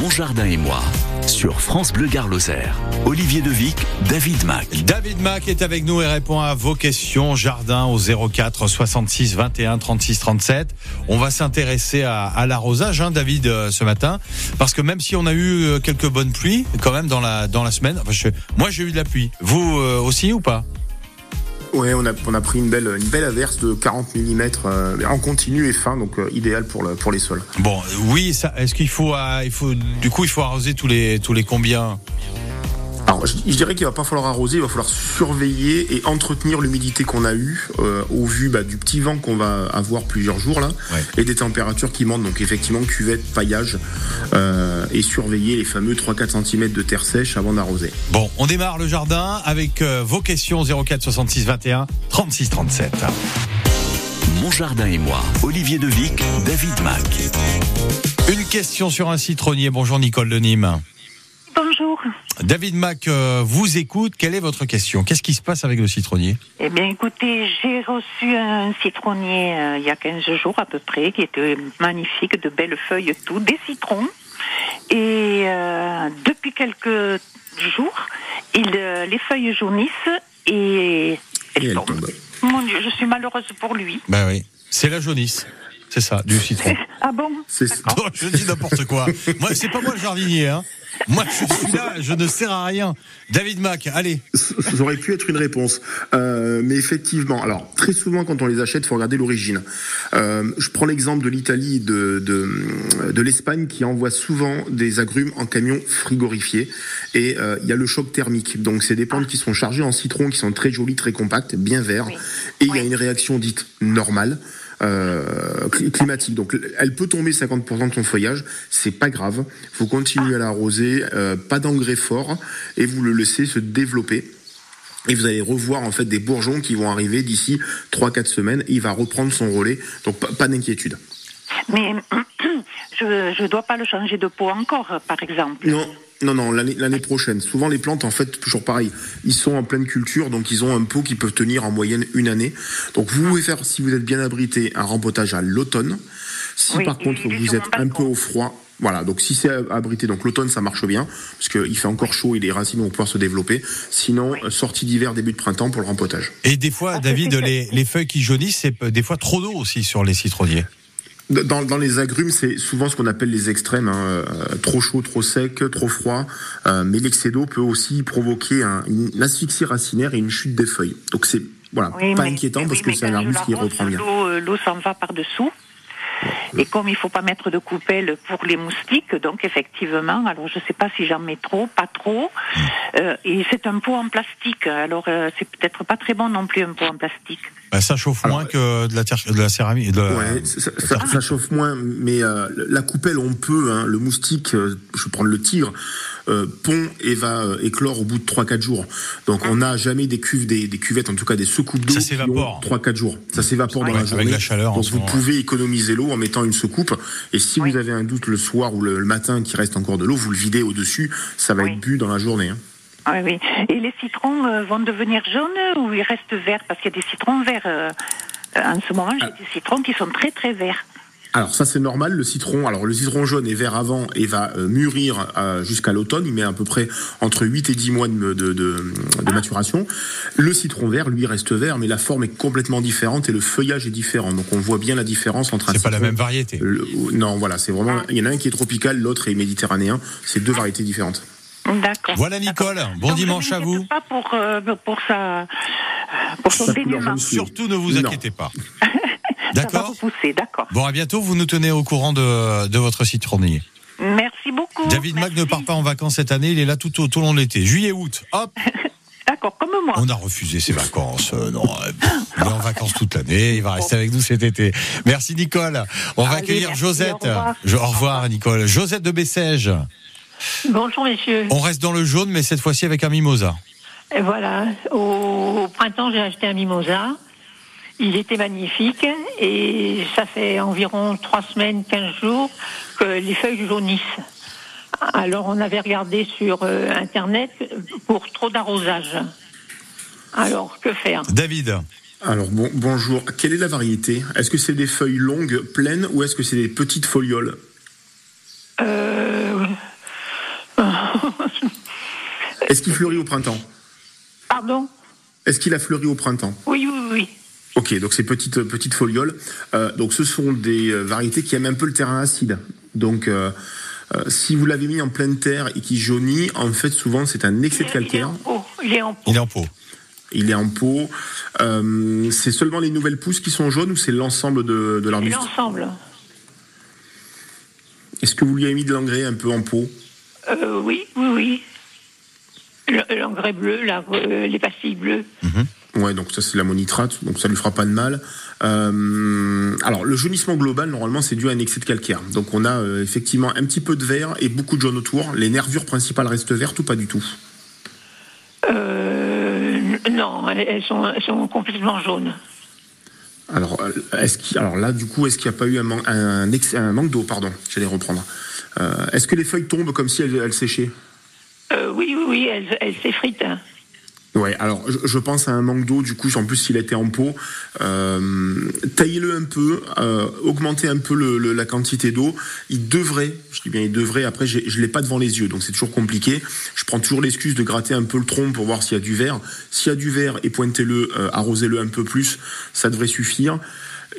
Mon jardin et moi sur France Bleu Gare-Lozère. Olivier Devic, David Mac. David Mac est avec nous et répond à vos questions jardin au 04 66 21 36 37. On va s'intéresser à, à l'arrosage, hein, David, euh, ce matin, parce que même si on a eu euh, quelques bonnes pluies, quand même dans la dans la semaine. Enfin, moi, j'ai eu de la pluie. Vous euh, aussi ou pas? Ouais, on a, pris une belle, averse de 40 mm en continu et fin, donc euh, idéal pour, le, pour les sols. Bon, euh, oui. Est-ce qu'il faut, euh, faut, du coup, il faut arroser tous les tous les combien Alors, je, je dirais qu'il va pas falloir arroser, il va falloir surveiller et entretenir l'humidité qu'on a eue euh, au vu bah, du petit vent qu'on va avoir plusieurs jours là Ouais. et des températures qui montent. Donc effectivement, cuvette, paillage euh, et surveiller les fameux 3-4 cm de terre sèche avant d'arroser. Bon, on démarre le jardin avec euh, vos questions 04 66 21 36 37. Mon jardin et moi, Olivier Devic, David Mac. Une question sur un citronnier. Bonjour Nicole de Nîmes. Bonjour. David Mac euh, vous écoute. Quelle est votre question? Qu'est-ce qui se passe avec le citronnier? Eh bien, écoutez, j'ai reçu un citronnier euh, il y a 15 jours à peu près, qui était magnifique, de belles feuilles, tout, des citrons. Et euh, depuis quelques jours, il, euh, les feuilles jaunissent et Et elles elle tombent. tombe. Mon Dieu, je suis malheureuse pour lui. Ben oui. C'est la jaunisse. C'est ça, du citron. Ah bon? C'est Non, je dis n'importe quoi. Moi, c'est pas moi le jardinier. Hein. Moi, je suis là, je ne sers à rien. David Mac, allez. Ça aurait pu être une réponse. Euh, mais effectivement, alors très souvent quand on les achète, il faut regarder l'origine. Euh, je prends l'exemple de l'Italie et de, de, de l'Espagne qui envoie souvent des agrumes en camion frigorifié. Et euh, il y a le choc thermique. Donc c'est des plantes qui sont chargées en citron, qui sont très jolies, très compactes, bien verts. Oui. Et il y a une réaction dite normale. Euh, cli- climatique. Donc, elle peut tomber 50% de son feuillage, c'est pas grave. Vous continuez à l'arroser, euh, pas d'engrais fort, et vous le laissez se développer. Et vous allez revoir en fait des bourgeons qui vont arriver d'ici 3-4 semaines. Il va reprendre son relais, donc pas, pas d'inquiétude. Mais je ne dois pas le changer de peau encore, par exemple. Non, non, non, l'année l'année prochaine. Souvent les plantes, en fait, toujours pareil. Ils sont en pleine culture, donc ils ont un pot qui peut tenir en moyenne une année. Donc vous pouvez faire, si vous êtes bien abrité, un rempotage à l'automne. Si Oui, par contre vous êtes un peu au froid, voilà. Donc si c'est abrité, donc l'automne ça marche bien parce qu'il fait encore chaud et les racines vont pouvoir se développer. Sinon, sortie d'hiver, début de printemps pour le rempotage. Et des fois, Ah, David, les, les feuilles qui jaunissent, c'est des fois trop d'eau aussi sur les citronniers. Dans, dans les agrumes, c'est souvent ce qu'on appelle les extrêmes, hein, euh, trop chaud, trop sec, trop froid. Euh, mais l'excès d'eau peut aussi provoquer un- une asphyxie racinaire et une chute des feuilles. Donc c'est voilà, Oui, pas mais- inquiétant oui, parce que c'est un arbuste qui reprend bien. L'eau, euh, l'eau s'en va par-dessous. Et comme il faut pas mettre de coupelle pour les moustiques, donc effectivement, alors je sais pas si j'en mets trop, pas trop. Euh, et c'est un pot en plastique, alors euh, c'est peut-être pas très bon non plus un pot en plastique. Bah, ça chauffe Alors, moins que de la, terre, de la céramique. De la- Ouais, ça, ça- ça chauffe moins, mais euh, la coupelle on peut. Hein, le moustique, euh, je vais prendre le tigre, pond et va euh, éclore au bout de 3-4 jours. Donc on n'a jamais des cuves, des, des cuvettes, en tout cas des secoupes d'eau Ça s'évapore. ont 3-4 jours. Ça s'évapore dans Ouais, la avec journée. la chaleur en Donc vous pouvez économiser l'eau en mettant une secoupe. Et si Oui. vous avez un doute le soir ou le, le matin qu'il reste encore de l'eau, vous le videz au-dessus. Ça va Oui. être bu dans la journée. hein. Oui, oui. Et les citrons euh, vont devenir jaunes ou ils restent verts? Parce qu'il y a des citrons verts. euh, euh, en ce moment, j'ai Ah. des citrons qui sont très très verts. Alors ça c'est normal, le citron, alors le citron jaune est vert avant et va euh, mûrir euh, jusqu'à l'automne, il met à peu près entre 8 et 10 mois de, de, de- de maturation. Le citron vert, lui, reste vert, mais la forme est complètement différente et le feuillage est différent. Donc on voit bien la différence entre un C'est pas la même variété. le- non, voilà, c'est vraiment, il y en a un qui est tropical, l'autre est méditerranéen, c'est deux variétés différentes. D'accord. Voilà Nicole, bon Donc, dimanche à vous. pas pour, euh, pour sa, pour son. Surtout ne vous Non. inquiétez pas. Ça va D'accord. Bon, à bientôt, vous nous tenez au courant de, de votre citronnier. Merci beaucoup. David Mac ne part pas en vacances cette année, il est là tout au, tout long de l'été. Juillet, août, hop, D'accord, comme moi. on a refusé ses vacances. Euh, non, il est en vacances toute l'année, il va rester avec nous cet été. Merci Nicole. On va Allez, accueillir merci, Josette. au revoir. Je- au revoir Nicole. Josette de Bessèges. Bonjour messieurs. On reste dans le jaune, mais cette fois-ci avec un mimosa. Et voilà, au, au printemps j'ai acheté un mimosa. Il était magnifique et ça fait environ trois semaines, 15 jours que les feuilles jaunissent. Alors on avait regardé sur euh, internet pour trop d'arrosage. Alors que faire? David. Alors bon, bonjour, quelle est la variété? Est-ce que c'est des feuilles longues, pleines, ou est-ce que c'est des petites folioles? Euh, Est-ce qu'il fleurit au printemps? Pardon? Est-ce qu'il a fleuri au printemps? Oui, oui, oui. Ok, donc ces petites petites folioles. Euh, donc ce sont des euh, variétés qui aiment un peu le terrain acide. Donc euh, euh, si vous l'avez mis en pleine terre et qui jaunit, en fait souvent c'est un excès de calcaire. Il est en pot. Il est en pot. Il est en pot. Euh, c'est seulement les nouvelles pousses qui sont jaunes ou c'est l'ensemble de, de C'est l'arbuste l'ensemble. Est-ce que vous lui avez mis de l'engrais un peu en pot? Euh, oui, oui, oui. Le- L'engrais bleu, la- euh, les pastilles bleues. Ouais, donc ça c'est l'ammonitrate, donc ça lui fera pas de mal. Euh, alors le jaunissement global normalement c'est dû à un excès de calcaire. Donc on a euh, effectivement un petit peu de vert et beaucoup de jaune autour. Les nervures principales restent vertes ou pas du tout? Euh, non, elles, sont, elles sont complètement jaunes. Alors, alors là, du coup, est-ce qu'il n'y a pas eu un, man- un, ex- un manque d'eau Pardon, j'allais reprendre. Euh, est-ce que les feuilles tombent comme si elles, elles séchaient? Euh, oui, oui, oui, elles, elles s'effritent. Ouais, alors je, pense à un manque d'eau, du coup, en plus s'il était en pot, euh, taillez-le un peu, euh, augmentez un peu le- le- la quantité d'eau. Il devrait, je dis bien il devrait, après je ne l'ai pas devant les yeux, donc c'est toujours compliqué. Je prends toujours l'excuse de gratter un peu le tronc pour voir s'il y a du verre. S'il y a du verre, et pointez-le, euh, arrosez-le un peu plus, ça devrait suffire.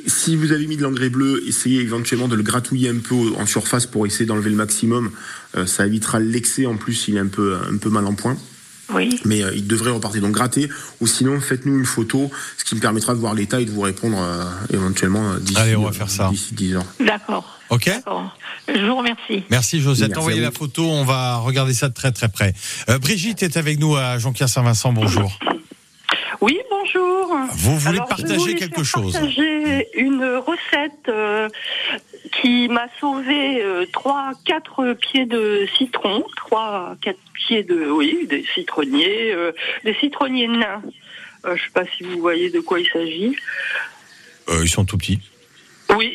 Si vous avez mis de l'engrais bleu, essayez éventuellement de le gratouiller un peu en surface pour essayer d'enlever le maximum. Euh, ça évitera l'excès en plus s'il est un peu, un peu mal en point Oui. mais euh, il devrait repartir. Donc gratter, ou sinon faites-nous une photo, ce qui me permettra de voir l'état et de vous répondre euh, éventuellement euh, d'ici Allez, on va faire ça. d'ici 10 heures. D'accord. Ok D'accord. Je vous remercie. Merci Josette. Merci Envoyez la photo, on va regarder ça de très très près. Euh, Brigitte est avec nous à Jonquière Saint-Vincent. Bonjour. Oui, bonjour. Vous voulez Alors, partager quelque faire chose Partager une recette euh, qui m'a sauvé euh, trois, quatre pieds de citron, trois, quatre pieds de, oui, des citronniers, euh, des citronniers nains. Euh, je sais pas si vous voyez de quoi il s'agit. Euh, Ils sont tout petits. Oui.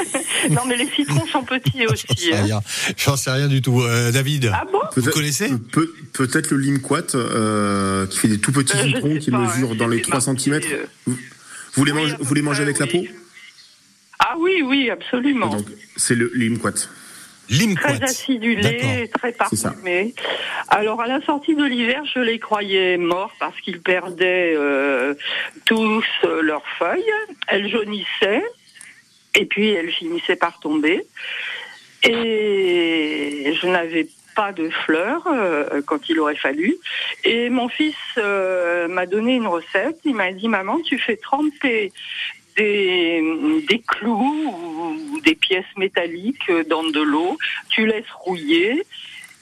non, mais les citrons sont petits J'en aussi. sais hein. rien. J'en sais rien du tout. Euh, David, Ah bon vous connaissez peut- Peut-être le limquat euh, qui fait des tout petits Euh, citrons sais qui pas, mesurent hein, dans les c'était 3 marqué, cm. euh, Vous les oui, mangez, vous les mangez avec la peau? Ah oui, oui, absolument. Donc c'est le limquat. Limquat. très acidulé, très parfumé. Alors à la sortie de l'hiver, je les croyais morts parce qu'ils perdaient euh, tous euh, leurs feuilles. Elles jaunissaient et puis elles finissaient par tomber. Et je n'avais pas de fleurs euh, quand il aurait fallu. Et mon fils euh, m'a donné une recette. Il m'a dit maman, tu fais tremper des, des clous ou des pièces métalliques dans de l'eau, tu laisses rouiller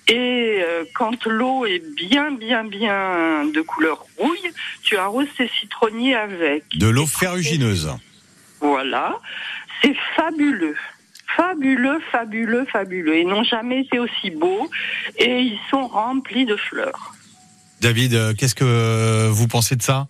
et euh, quand l'eau est bien bien bien de couleur rouille, tu arroses tes citronniers avec. De l'eau ferrugineuse. Voilà, c'est fabuleux. Fabuleux, fabuleux, fabuleux. Ils n'ont jamais été aussi beaux et ils sont remplis de fleurs. David, euh, qu'est-ce que vous pensez de ça?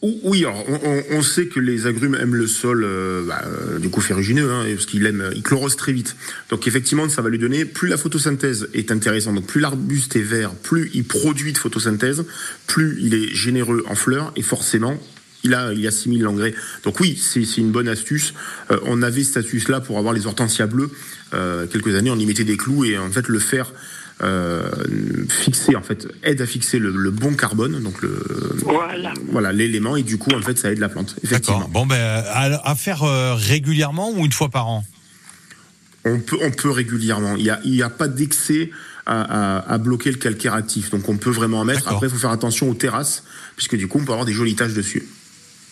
Oui, alors, on, on- sait que les agrumes aiment le sol, euh, bah, euh, du coup ferrugineux, hein, parce qu'il aime, il chlorose très vite. Donc effectivement, ça va lui donner plus la photosynthèse est intéressante. Donc plus l'arbuste est vert, plus il produit de photosynthèse, plus il est généreux en fleurs, et forcément. Il, a, il assimile l'engrais. Donc oui, c'est une bonne astuce. Euh, on avait cette astuce-là pour avoir les hortensias bleues. Euh, quelques années, on y mettait des clous et en fait le fer fixer, en fait, aide à fixer le, le bon carbone, donc le, Voilà. voilà l'élément et du coup en fait ça aide la plante effectivement D'accord. Bon, ben, à, à faire euh, régulièrement ou une fois par an? On peut on peut régulièrement il y a il y a pas d'excès à, à, à bloquer le calcaire actif donc on peut vraiment en mettre après il faut faire attention aux terrasses puisque du coup on peut avoir des jolies taches dessus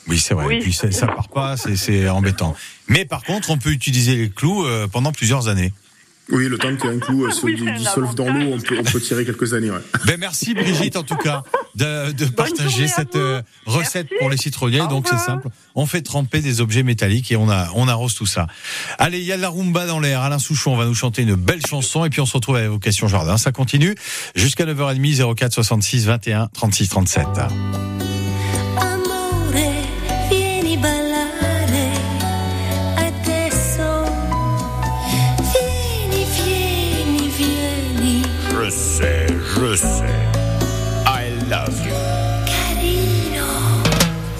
Oui, c'est vrai. Oui. Et puis ça, ça part pas, c'est- c'est embêtant. Mais par contre, on peut utiliser les clous euh, pendant plusieurs années. Oui le temps qu'il y ait un clou euh, se Oui, dissolve dans l'eau on peut on peut tirer quelques années ouais. Ben merci Brigitte en tout cas de, de partager cette euh, recette Merci. pour les citronniers. Au Donc c'est simple, on fait tremper des objets métalliques et on a on arrose tout ça. Allez, il y a de la rumba dans l'air. Alain Souchon va nous chanter une belle chanson et puis on se retrouve à l'évocation jardin. Ça continue jusqu'à 9h30 04 66 21 36 37. sais. I love you.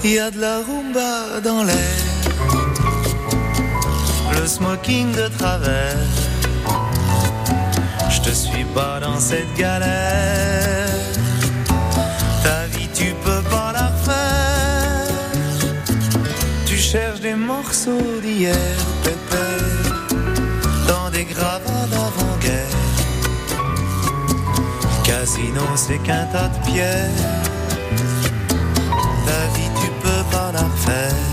Il y a de la rumba dans l'air. Le smoking de travers. Je te suis pas dans cette galère. Ta vie, tu peux pas la refaire. Tu cherches des morceaux d'hier, pépé. Dans des gravats d'avant-guerre. Casino, c'est qu'un tas de pierres. Ta vie, tu peux pas la refaire.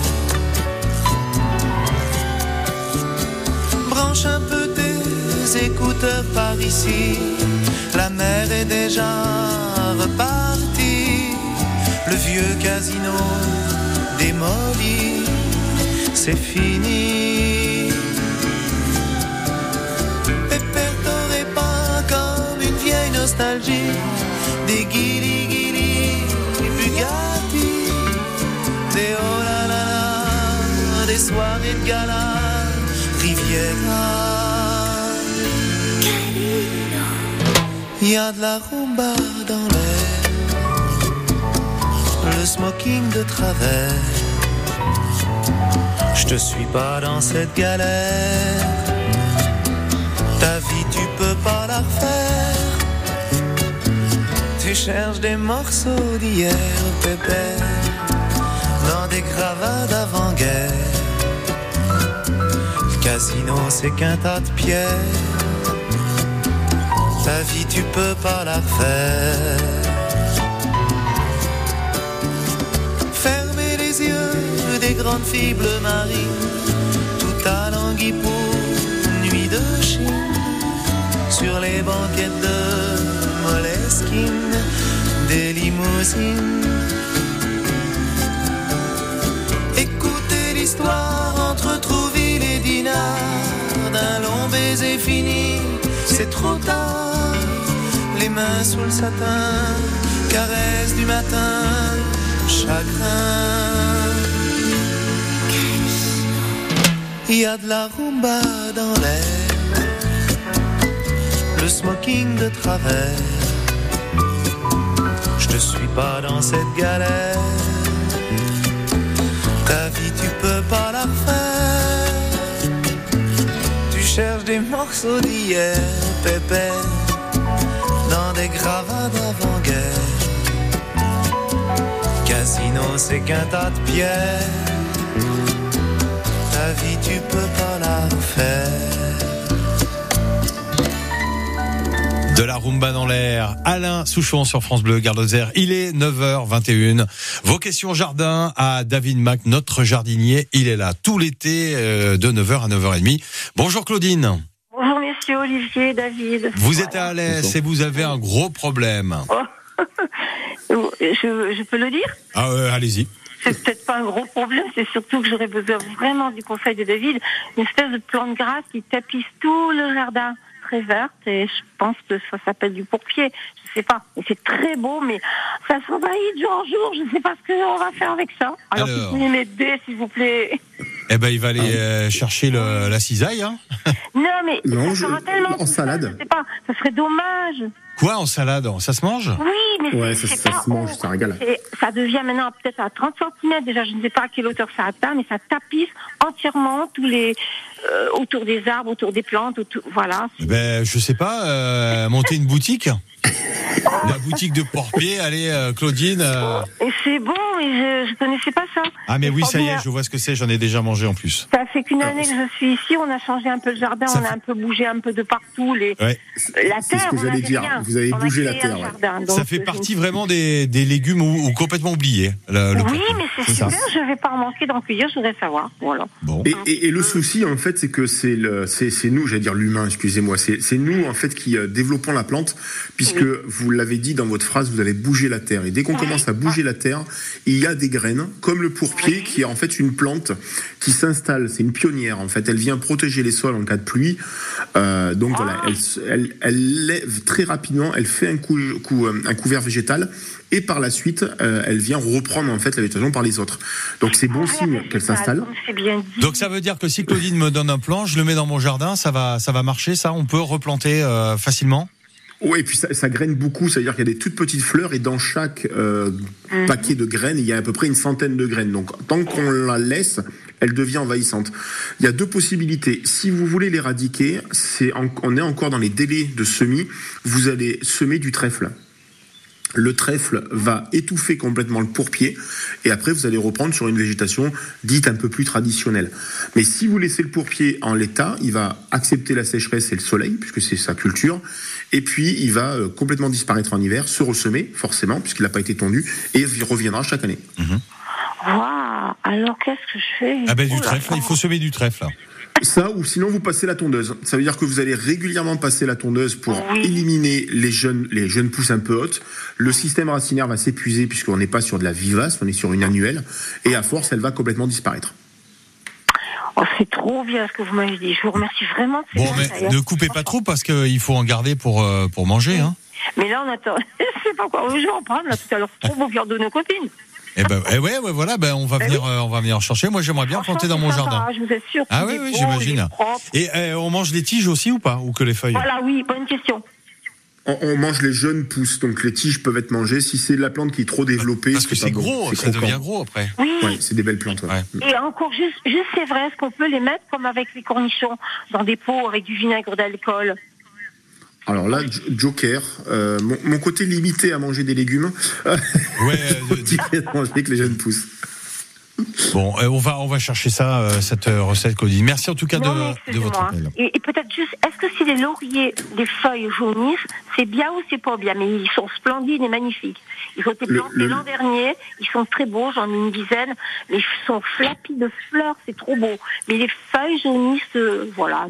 Branche un peu tes écouteurs par ici. La mer est déjà repartie. Le vieux casino démoli, c'est fini. Des guili guili Bugatti, des oh là là, des soirées de gala, Riviera. Il y a de la rumba dans l'air, le smoking de travers. Je te suis pas dans cette galère. Ta vie, Tu des morceaux d'hier, pépère, dans des gravats d'avant-guerre. Le casino, c'est qu'un tas de pierres. Ta vie, tu peux pas la refaire. Fermez les yeux des grandes filles bleues marines, tout à languille pour nuit de Chine, sur les banquettes de Des limousines. Écoutez l'histoire entre Trouville et Dinard, d'un long baiser fini, c'est trop tard. Les mains sous le satin, caresse du matin, chagrin. Il y a de la rumba dans l'air, le smoking de travers. Je suis pas dans cette galère. Ta vie, tu peux pas la refaire. Tu cherches des morceaux d'hier, pépère, dans des gravats d'avant-guerre. Casino, c'est qu'un tas de pierres. Ta vie, tu peux pas la refaire. De la rumba dans l'air. Alain Souchon sur France Bleu, Garde Il est 9h21. Vos questions jardin à David Mac, notre jardinier. Il est là tout l'été euh, de 9h à 9h30. Bonjour Claudine. Bonjour messieurs, Olivier, David. Vous êtes à Alès et vous avez un gros problème. Je, je peux le dire? Ah ouais, allez-y. C'est peut-être pas un gros problème, c'est surtout que j'aurais besoin vraiment du conseil de David. Une espèce de plante grasse qui tapisse tout le jardin, très verte, et je pense que ça s'appelle du pourpier. Je sais pas. Et c'est très beau, mais ça s'envahit de jour en jour. Je sais pas ce qu'on va faire avec ça. Alors, Alors. si vous m'aider, s'il vous plaît. Eh ben, il va aller euh, chercher le, la cisaille. Hein. Non, mais Non, ça je- sera tellement en tout ça, salade. Je sais pas. Ça serait dommage. Quoi en salade? Ça se mange? Oui, mais Ouais, ça- se mange, ça régale. Ça devient maintenant peut-être à 30 cm. Déjà, je ne sais pas à quelle hauteur ça atteint, mais ça tapisse entièrement tous les autour des arbres, autour des plantes, autour, voilà. Ben, je sais pas. euh, monter une boutique. La boutique de Porpier. Allez, euh, Claudine. euh, Et c'est bon, mais je, je connaissais pas ça. Ah mais oui, ça y est, je vois ce que c'est. J'en ai déjà mangé en plus. Ça fait qu'une année que je suis ici. On a changé un peu le jardin, Ça on a fait- un peu bougé un peu de partout. Les, Ouais. la c'est ce terre, que on j'allais dire. rien. Vous avez On a bougé la créé un terre, ouais. jardin, Ça fait euh, partie vraiment des, des légumes ou, ou complètement oubliés. Le, le Oui, porpier. mais c'est ça. super. Je vais pas en manquer d'en cueillir. Je voudrais savoir. Voilà. Bon. Et, et- et le souci, en fait, c'est que c'est le, c'est, c'est nous, j'allais dire l'humain, excusez-moi, c'est, c'est nous, en fait, qui euh, développons la plante, puisque vous l'avez dit dans votre phrase, vous allez bouger la terre. Et dès qu'on commence à bouger la terre, il y a des graines, comme le pourpier, qui est en fait une plante qui s'installe. C'est une pionnière, en fait. Elle vient protéger les sols en cas de pluie. Euh, donc voilà, elle, elle, elle lève très rapidement, elle fait un, cou, cou- euh, un couvert végétal. Et par la suite, euh, elle vient reprendre en fait la végétation par les autres. Donc c'est bon signe qu'elle s'installe. Donc ça veut dire que si Claudine me donne un plan, je le mets dans mon jardin, ça va, ça va marcher, ça? On peut replanter euh, facilement? Oui, et puis ça, ça graine beaucoup, c'est-à-dire qu'il y a des toutes petites fleurs et dans chaque euh, Mhm. paquet de graines, il y a à peu près une centaine de graines. Donc tant qu'on la laisse, elle devient envahissante. Il y a deux possibilités. Si vous voulez l'éradiquer, c'est on est encore dans les délais de semis, vous allez semer du trèfle. Le trèfle va étouffer complètement le pourpier et après vous allez reprendre sur une végétation dite un peu plus traditionnelle. Mais si vous laissez le pourpier en l'état, il va accepter la sécheresse et le soleil puisque c'est sa culture et puis il va euh, complètement disparaître en hiver, se ressemer forcément puisqu'il n'a pas été tondu et il reviendra chaque année. Waouh Alors qu'est-ce que je fais? Ah ben du là trèfle, là. il faut semer du trèfle. Ça, ou sinon vous passez la tondeuse. Ça veut dire que vous allez régulièrement passer la tondeuse pour Oui. éliminer les jeunes, les jeunes pousses un peu hautes. Le système racinaire va s'épuiser puisqu'on n'est pas sur de la vivace, on est sur une annuelle. Et à force, elle va complètement disparaître. Oh, c'est trop bien ce que vous m'avez dit. Je vous remercie vraiment. Bon, mais ne coupez pas trop parce qu'il faut en garder pour, euh, pour manger. Hein. Mais là, on attend. je sais pas quoi. Je vais en prendre là tout à l'heure. C'est trop beau faire de nos copines. Eh ben, eh ouais, ouais, voilà, ben, on va Eh venir, euh, on va venir en chercher. Moi, j'aimerais bien planter dans mon sympa, jardin. hein, Je vous assure. Ah oui, oui, j'imagine. Et euh, on mange les tiges aussi ou pas Ou que les feuilles? Voilà, oui, bonne question. On, on mange les jeunes pousses, donc les tiges peuvent être mangées. Si c'est de la plante qui est trop développée, Parce que c'est gros, ça croquant. devient gros après. Oui. Ouais, c'est des belles plantes. ouais. Ouais. Et encore, juste, juste c'est vrai, est-ce qu'on peut les mettre comme avec les cornichons dans des pots avec du vinaigre d'alcool? Alors là, j- Joker, euh, mon, mon côté limité à manger des légumes, Ouais, euh, manger avec les jeunes pousses. bon, euh, on va, on va chercher ça, euh, cette euh, recette, Claudine. Merci en tout cas Non, de, de votre appel. Et, et peut-être juste, est-ce que si les lauriers, les feuilles jaunissent, c'est bien ou c'est pas bien? Mais ils sont splendides et magnifiques. Ils ont été plantés le- l'an dernier, ils sont très beaux, j'en ai une dizaine, mais ils sont flappis de fleurs, c'est trop beau. Mais les feuilles jaunissent, euh, voilà.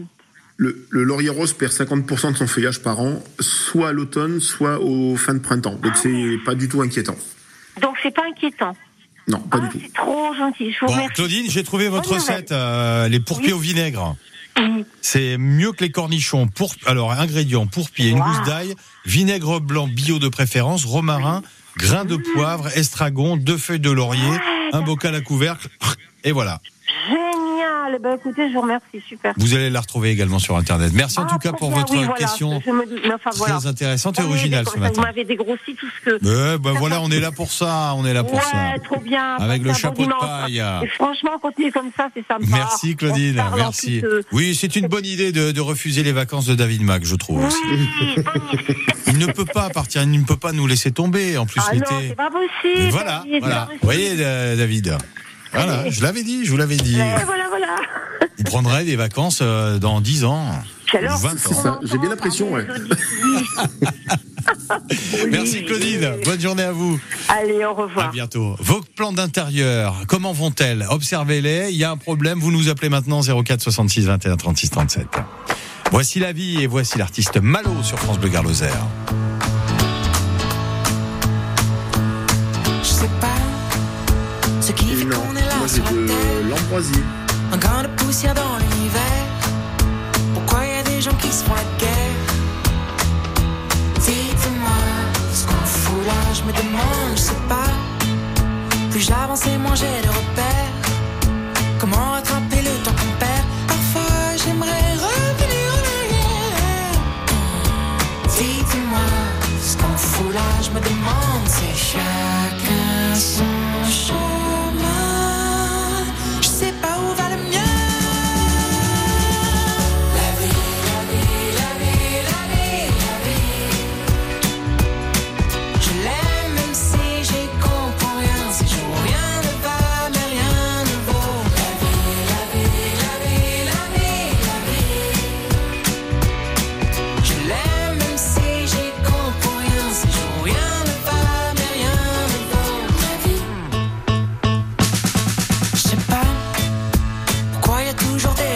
Le, le laurier rose perd 50% de son feuillage par an, soit à l'automne, soit au fin de printemps. Donc c'est pas du tout inquiétant. Donc c'est pas inquiétant. Non, pas Ah, du tout. c'est trop gentil, je vous Bon, remercie. Claudine, j'ai trouvé votre recette, euh, les pourpiers Oui. au vinaigre. Oui. C'est mieux que les cornichons. Pour, alors, ingrédients, pourpier, une Wow. gousse d'ail, vinaigre blanc bio de préférence, romarin, grains de poivre, estragon, deux feuilles de laurier, un bocal à couvercle, et voilà. Génial. Ben écoutez, je vous remercie, super. Vous allez la retrouver également sur Internet. Merci en Ah, tout cas pour votre oui, question me très intéressante et Oui, originale ce matin. Vous m'avez dégrossi tout ce que. Ben voilà, on est là pour ça, on est là pour ouais, ça. trop bien. Avec le chapeau de paille. Et franchement, continuez comme ça, c'est sympa. Merci Claudine, merci. euh, Oui, c'est une bonne idée de, de refuser les vacances de David Mack, je trouve. Oui. Il ne peut pas partir, il ne peut pas nous laisser tomber en plus Ah non, l'été. c'est pas possible. Voilà, David, voilà. Vous voyez, euh, David Voilà, je l'avais dit, je vous l'avais dit. Eh, voilà, voilà. Vous prendrez des vacances euh, dans 10 ans. Quelle heure 20 ans. C'est ça, j'ai bien l'impression, ouais. Merci Claudine, bonne journée à vous. Allez, au À revoir. bientôt. Vos plans d'intérieur, comment vont-elles? Observez-les. Il y a un problème, vous nous appelez maintenant 04 66 21 36 37. Voici la vie et voici l'artiste Malo sur France Bleu Garloser. Terre. de. Un grain de poussière dans l'univers. Pourquoi y a des gens qui se font la guerre? Dites-moi ce qu'on fout là, je me demande, je sais pas. Plus j'avance et moins j'ai de repères. toujours des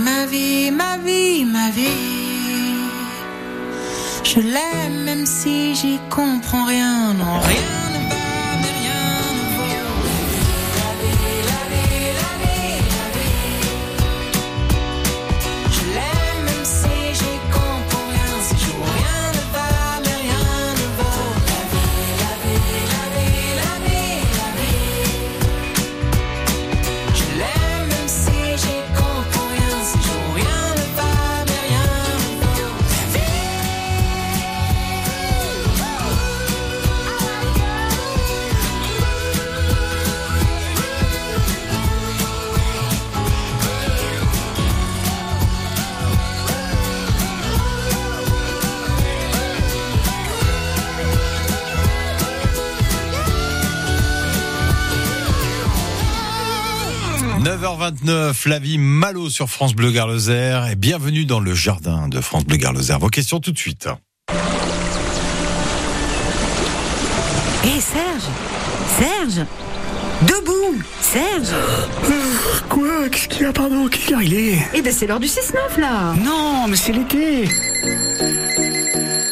ma vie, ma vie, ma vie. Je l'aime même si j'y comprends rien, non rien 9h29, la vie Malo sur France Bleu Garloser et bienvenue dans le jardin de France Bleu Garloser. Vos questions tout de suite. Hé Serge Serge Debout Serge Quoi Qu'est-ce qu'il y a, pardon Qu'est-ce qu'il y a Il est... Eh ben c'est l'heure du 6-9 là Non, mais c'est l'été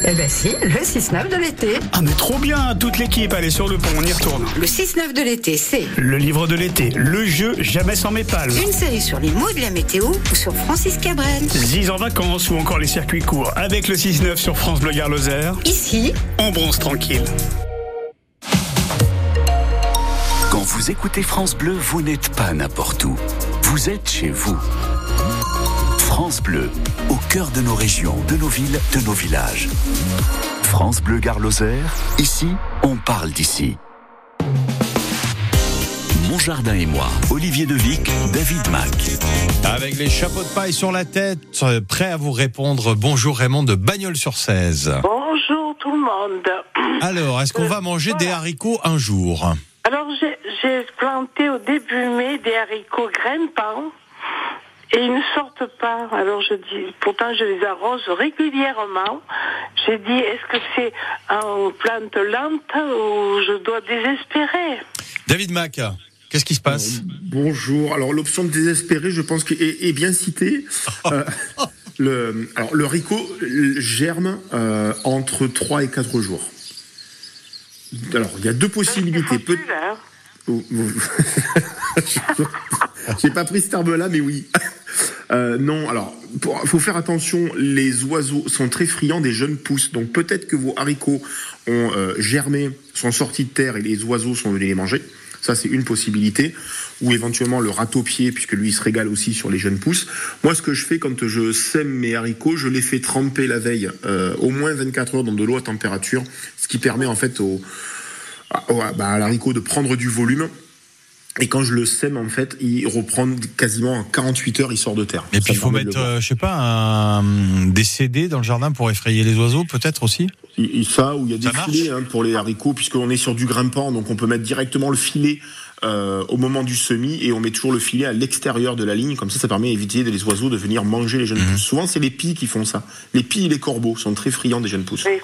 Eh ben si, le 6-9 de l'été Ah mais trop bien Toute l'équipe, allez sur le pont, on y retourne. Le 6-9 de l'été, c'est Le livre de l'été, le jeu Jamais sans mes palmes. une série sur les mots de la météo ou sur Francis Cabrel. Ziz en vacances ou encore les circuits courts avec le 6-9 sur France Bleu Lozère. Ici, On bronze tranquille. Quand vous écoutez France Bleu, vous n'êtes pas n'importe où. Vous êtes chez vous. France Bleu, au cœur de nos régions, de nos villes, de nos villages. France Bleu Gare Lozère, ici, on parle d'ici. Mon jardin et moi, Olivier Devic, David Mac. Avec les chapeaux de paille sur la tête, euh, prêt à vous répondre. Bonjour Raymond de Bagnols-sur-Cèze. Bonjour tout le monde. Alors, est-ce qu'on va manger des haricots un jour? Alors j'ai- j'ai planté au début mai des haricots grimpants et ils ne sortent pas. Alors je dis, pourtant je les arrose régulièrement. J'ai dit, est-ce que c'est en plante lente ou je dois désespérer? David Mac, qu'est-ce qui se passe? Bonjour. Alors l'option de désespérer, je pense qu'est est, est bien citée. Euh, le, alors le haricot euh, germe euh, entre 3 et 4 jours. Alors il y a deux possibilités. Peut- vous- J'ai pas pris cette arme-là, mais oui. Euh, non, alors, il faut faire attention, les oiseaux sont très friands des jeunes pousses. Donc peut-être que vos haricots ont euh, germé, sont sortis de terre et les oiseaux sont venus les manger. Ça, c'est une possibilité. Ou éventuellement le râteau-pied, puisque lui, il se régale aussi sur les jeunes pousses. Moi, ce que je fais quand je sème mes haricots, je les fais tremper la veille, euh, au moins 24 heures dans de l'eau à température, ce qui permet en fait au, à, bah, à l'haricot de prendre du volume. Et quand je le sème, en fait, il reprend quasiment en 48 heures, il sort de terre. Et puis il faut mettre, euh, je sais pas, un, des CD dans le jardin pour effrayer les oiseaux, peut-être aussi? Ça, où il y a des Ça filets hein, pour les haricots, puisqu'on est sur du grimpant, donc on peut mettre directement le filet euh, au moment du semis, et on met toujours le filet à l'extérieur de la ligne, comme ça, ça permet d'éviter les oiseaux de venir manger les jeunes Mhm. pousses. Souvent, c'est les pies qui font ça. Les pies et les corbeaux sont très friands des jeunes pousses. oui.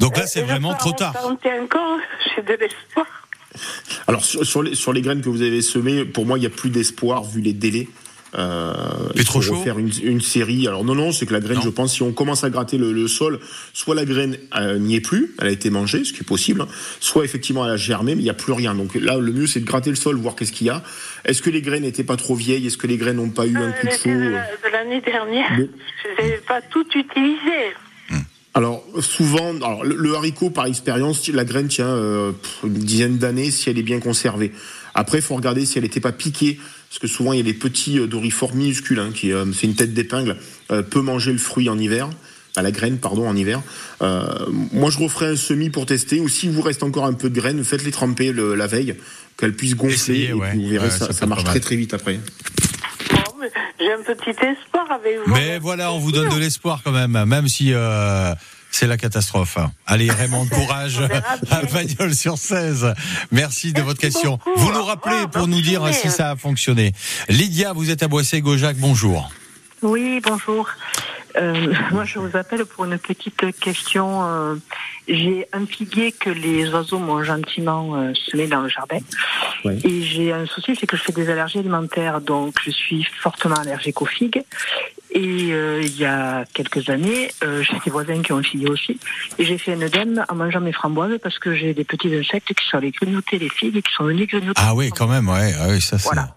Donc là, c'est Et je vraiment trop tard. tenter encore, j'ai de l'espoir. Alors, sur, sur les, sur les graines que vous avez semées, pour moi, il n'y a plus d'espoir vu les délais. Euh, il trop faut chaud refaire une, une série. Alors non, non, c'est que la graine, Non. je pense, si on commence à gratter le, le sol, soit la graine euh, n'y est plus, elle a été mangée, ce qui est possible, hein, soit effectivement elle a germé, mais il n'y a plus rien. Donc là, le mieux, c'est de gratter le sol, voir qu'est-ce qu'il y a. Est-ce que les graines n'étaient pas trop vieilles? Est-ce que les graines n'ont pas eu un coup de chaud de la- de l'année dernière, Mais- je n'ai pas tout utilisé. Alors souvent, alors, le, haricot par expérience, la graine tient euh, une dizaine d'années si elle est bien conservée. Après, il faut regarder si elle n'était pas piquée, parce que souvent il y a des petits euh, dorifores minuscules hein, qui, euh, c'est une tête d'épingle, euh, peut manger le fruit en hiver. à la graine, pardon, en hiver. Euh, moi, je referai un semis pour tester. Ou si vous reste encore un peu de graines, faites-les tremper le- la veille, qu'elles puissent gonfler. Et ouais. puis vous verrez, Ouais, ça, ça ça marche très très vite après. J'ai un petit espoir avec vous. Mais voilà, on vous donne de l'espoir quand même, même si euh, c'est la catastrophe. Allez, Raymond, courage à Bagnols sur 16. Merci de votre question. beaucoup. Vous nous rappelez revoir, pour nous dire si ça a fonctionné. Lydia, vous êtes à Boissé-Gaujac, bonjour. Oui, bonjour. Euh, moi, je vous appelle pour une petite question. Euh, j'ai un figuier que les oiseaux m'ont gentiment euh, semé dans le jardin. Ouais. Et j'ai un souci, c'est que je fais des allergies alimentaires, donc je suis fortement allergique aux figues. Et euh, il y a quelques années, euh, j'ai des voisins qui ont un figuier aussi, et j'ai fait un œdème en mangeant mes framboises parce que j'ai des petits insectes qui sont allés grignoter les figues et qui sont venus grignoter. Ah oui, quand même, ouais, ah oui, ça c'est. Voilà.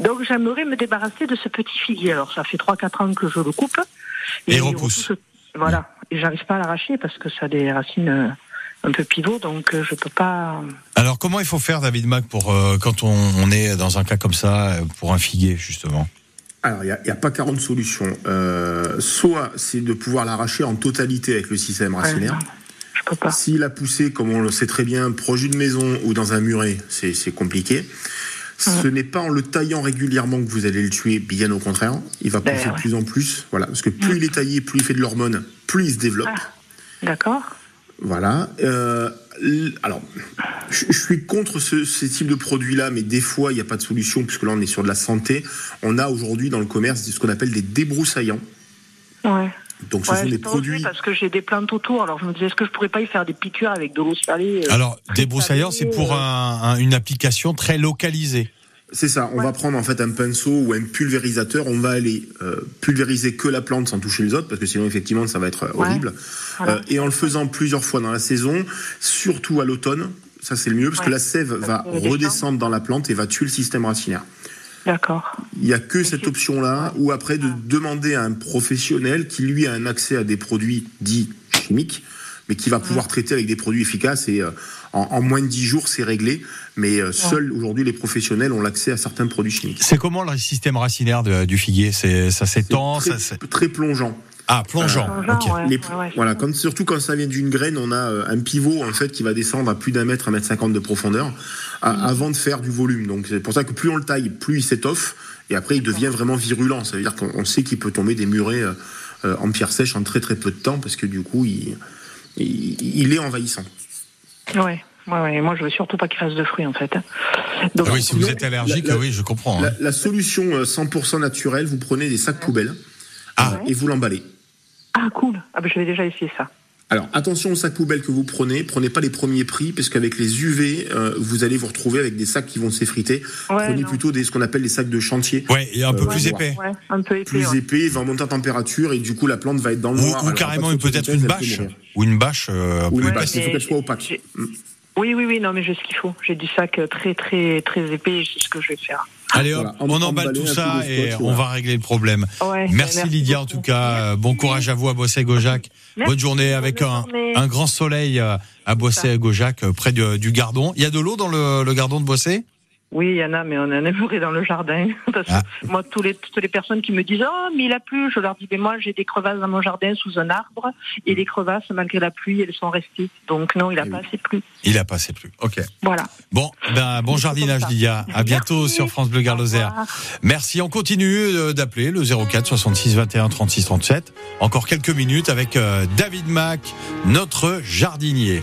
Donc j'aimerais me débarrasser de ce petit figuier. Alors ça fait 3-4 ans que je le coupe. Et il repousse. Voilà. Et j'arrive pas à l'arracher parce que ça a des racines euh, un peu pivots, donc euh, je peux pas. Alors comment il faut faire, David Mac, pour euh, quand on, on est dans un cas comme ça, euh, pour un figuier justement? Alors, il n'y a, pas 40 solutions. Euh, soit c'est de pouvoir l'arracher en totalité avec le système racinaire. je peux pas. S'il a poussé, comme on le sait très bien, proche d'une maison ou dans un muret, c'est compliqué. Ce n'est pas en le taillant régulièrement que vous allez le tuer, bien au contraire. Il va pousser D'ailleurs, de plus en plus. Voilà, parce que plus il est taillé, plus il fait de l'hormone, plus il se développe. D'accord. Voilà. Euh, alors, je je suis contre ce, ces types de produits-là, mais des fois, il n'y a pas de solution, puisque là, on est sur de la santé. On a aujourd'hui dans le commerce ce qu'on appelle des débroussaillants. Ouais. Donc, ce Ouais, sont des produits. parce que j'ai des plantes autour. Alors je me disais, est-ce que je pourrais pas y faire des piqûres avec de l'eau salée euh, Alors, débroussaillant, c'est pour un- un- une application très localisée. C'est ça. On va prendre en fait un pinceau ou un pulvérisateur. On va aller euh, pulvériser que la plante sans toucher les autres, parce que sinon, effectivement, ça va être euh, Ouais. horrible. Voilà. Euh, et en le faisant plusieurs fois dans la saison, surtout à l'automne, ça c'est le mieux, parce que la sève va redescendre dans la plante et va tuer le système racinaire. D'accord. Il n'y a que cette option-là, ou après de demander à un professionnel qui lui a un accès à des produits dits chimiques, mais qui va pouvoir traiter avec des produits efficaces et euh, en, en moins de 10 jours c'est réglé. Mais euh, seuls aujourd'hui les professionnels ont l'accès à certains produits chimiques. C'est comment le système racinaire de- du figuier? C'est ça s'étend, très, ça c'est très plongeant. Ah plongeant. Ouais. Voilà, quand, surtout quand ça vient d'une graine, on a euh, un pivot en fait qui va descendre à plus d'un mètre, un mètre cinquante de profondeur, à- Mm. avant de faire du volume. Donc c'est pour ça que plus on le taille, plus il s'étoffe, et après il devient vraiment virulent. Ça veut dire qu'on on sait qu'il peut tomber des murets euh, euh, en pierre sèche en très très peu de temps, parce que du coup il, il, il est envahissant. Ouais. Ouais, ouais. Moi, je veux surtout pas qu'il fasse de fruits, en fait. Donc, Ah oui, si vous êtes allergique, la- la- oui, je comprends. hein. La, la solution euh, 100% naturelle, vous prenez des sacs poubelles euh, et vous l'emballez. Ah, cool. Ah, ben, je vais déjà essayer ça. Alors attention aux sacs poubelles que vous prenez, prenez pas les premiers prix parce qu'avec les UV, euh, vous allez vous retrouver avec des sacs qui vont s'effriter. Ouais, prenez non. plutôt des ce qu'on appelle des sacs de chantier. Ouais, et un peu Euh, plus épais. Ouais, un peu épais. Plus ouais. épais, il va monter en température et du coup la plante va être dans le Ou, noir. ou Alors, carrément peut-être une bâche, ou une bâche euh, Ou une bâche, il faut qu'elle soit opaque. Oui, oui, oui, non, mais j'ai ce qu'il faut. J'ai du sac très, très, très épais. C'est ce que je vais faire. Allez hop, Voilà, on em- emballe tout ça et on va régler le problème. Ouais, Merci, merci Lydia en tout cas. Euh, Bon courage à vous à Boissé-Gaujac. Merci, Bonne journée avec bonne un, journée. un grand soleil euh, à Boissé-Gaujac euh, près du, du Gardon. Il y a de l'eau dans le, le Gardon de Boissé Oui, il y en a, mais on en a aimerait dans le jardin. Parce que Ah. moi, tous les, toutes les personnes qui me disent Oh, mais il a plu, je leur dis Mais moi, j'ai des crevasses dans mon jardin sous un arbre. Et les crevasses, malgré la pluie, elles sont restées. Donc, non, il a Eh pas oui. assez plu. Il a passé plus. Ok. Voilà. Bon, ben, bon jardinage. Lydia. À bientôt Merci. sur France Bleu revoir. Merci. On continue euh, d'appeler le 04 66 21 36 37. Encore quelques minutes avec euh, David Mac, notre jardinier.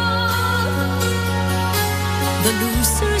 the loser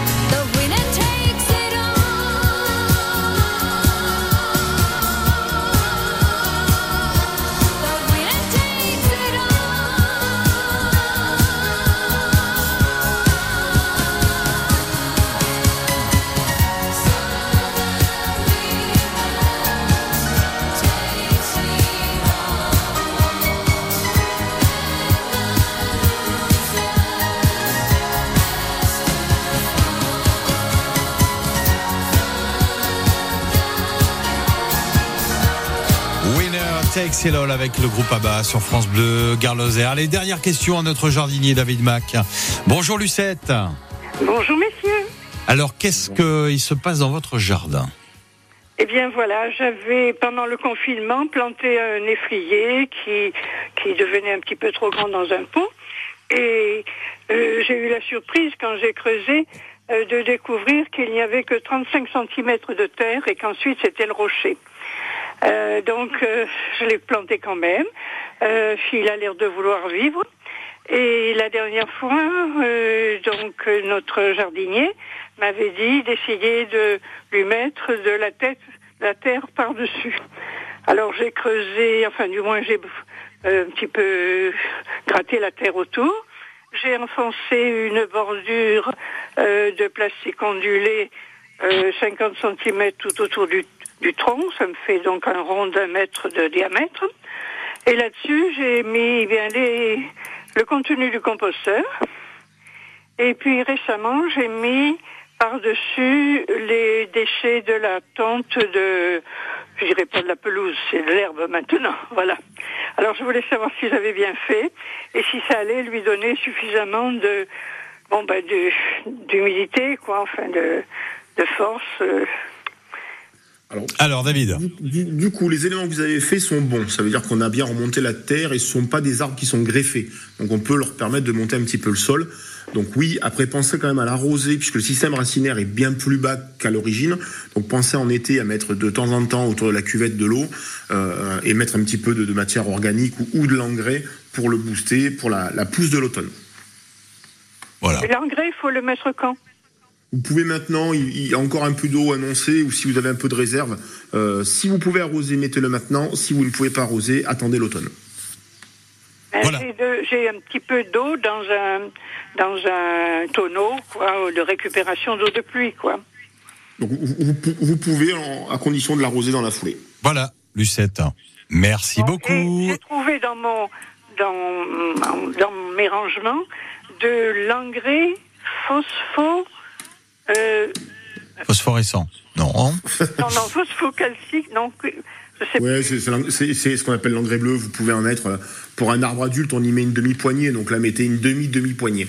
Avec le groupe ABBA sur France Bleu, Gare Lozère. Les dernières questions à notre jardinier David Mac. Bonjour Lucette. Bonjour messieurs. Alors, qu'est-ce qu'il se passe dans votre jardin? Eh bien voilà, j'avais pendant le confinement planté un effrier qui, qui devenait un petit peu trop grand dans un pot. Et euh, j'ai eu la surprise quand j'ai creusé euh, de découvrir qu'il n'y avait que 35 cm de terre et qu'ensuite c'était le rocher. Euh, donc euh, je l'ai planté quand même. Euh, il a l'air de vouloir vivre. Et la dernière fois, euh, donc notre jardinier m'avait dit d'essayer de lui mettre de la tête, la terre par-dessus. Alors j'ai creusé, enfin du moins j'ai euh, un petit peu gratté la terre autour. J'ai enfoncé une bordure de plastique ondulé euh, 50 cm tout autour du, du tronc. Ça me fait donc un rond d'un mètre de diamètre. Et là-dessus, j'ai mis eh bien les, le contenu du composteur. Et puis récemment, j'ai mis par-dessus les déchets de la tonte de, je dirais pas de la pelouse, c'est de l'herbe maintenant, voilà. Alors je voulais savoir si j'avais bien fait et si ça allait lui donner suffisamment de, bon ben d'humidité, quoi, enfin de, de force. euh. Alors, David. Du, du coup, les éléments que vous avez faits sont bons. Ça veut dire qu'on a bien remonté la terre et ce ne sont pas des arbres qui sont greffés. Donc on peut leur permettre de monter un petit peu le sol. Donc oui, après pensez quand même à l'arroser puisque le système racinaire est bien plus bas qu'à l'origine. Donc pensez en été à mettre de temps en temps autour de la cuvette de l'eau euh, et mettre un petit peu de, de matière organique ou, ou de l'engrais pour le booster pour la, la pousse de l'automne. Voilà. Et l'engrais, il faut le mettre quand? Vous pouvez maintenant, il y a encore un peu d'eau annoncée, ou si vous avez un peu de réserve, euh, si vous pouvez arroser, mettez-le maintenant. Si vous ne pouvez pas arroser, attendez l'automne. Ben, j'ai de- J'ai un petit peu d'eau dans un dans un tonneau, quoi, de récupération d'eau de pluie, quoi. Donc vous, vous pou- vous pouvez, en- à condition de l'arroser dans la foulée. Voilà, Lucette. Merci beaucoup. J'ai trouvé dans mon dans dans mes rangements de l'engrais phospho euh, Phosphorescent. Non. non non phosphocalcique non Ouais, c'est- ce qu'on appelle l'engrais bleu. Vous pouvez en mettre euh, pour un arbre adulte, on y met une demi-poignée. Donc là, mettez une demi-demi-poignée.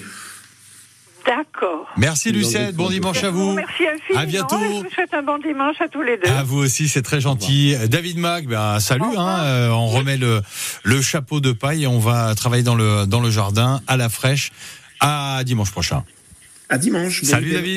D'accord. Merci Lucette, bon dimanche à vous. Merci infiniment. À bientôt. Je vous souhaite un bon dimanche à tous les deux. À vous aussi, c'est très gentil. David Mag, ben, salut. Hein, euh, on remet le, le chapeau de paille et on va travailler dans le, dans le jardin à la fraîche. À dimanche prochain. À dimanche. Salut David.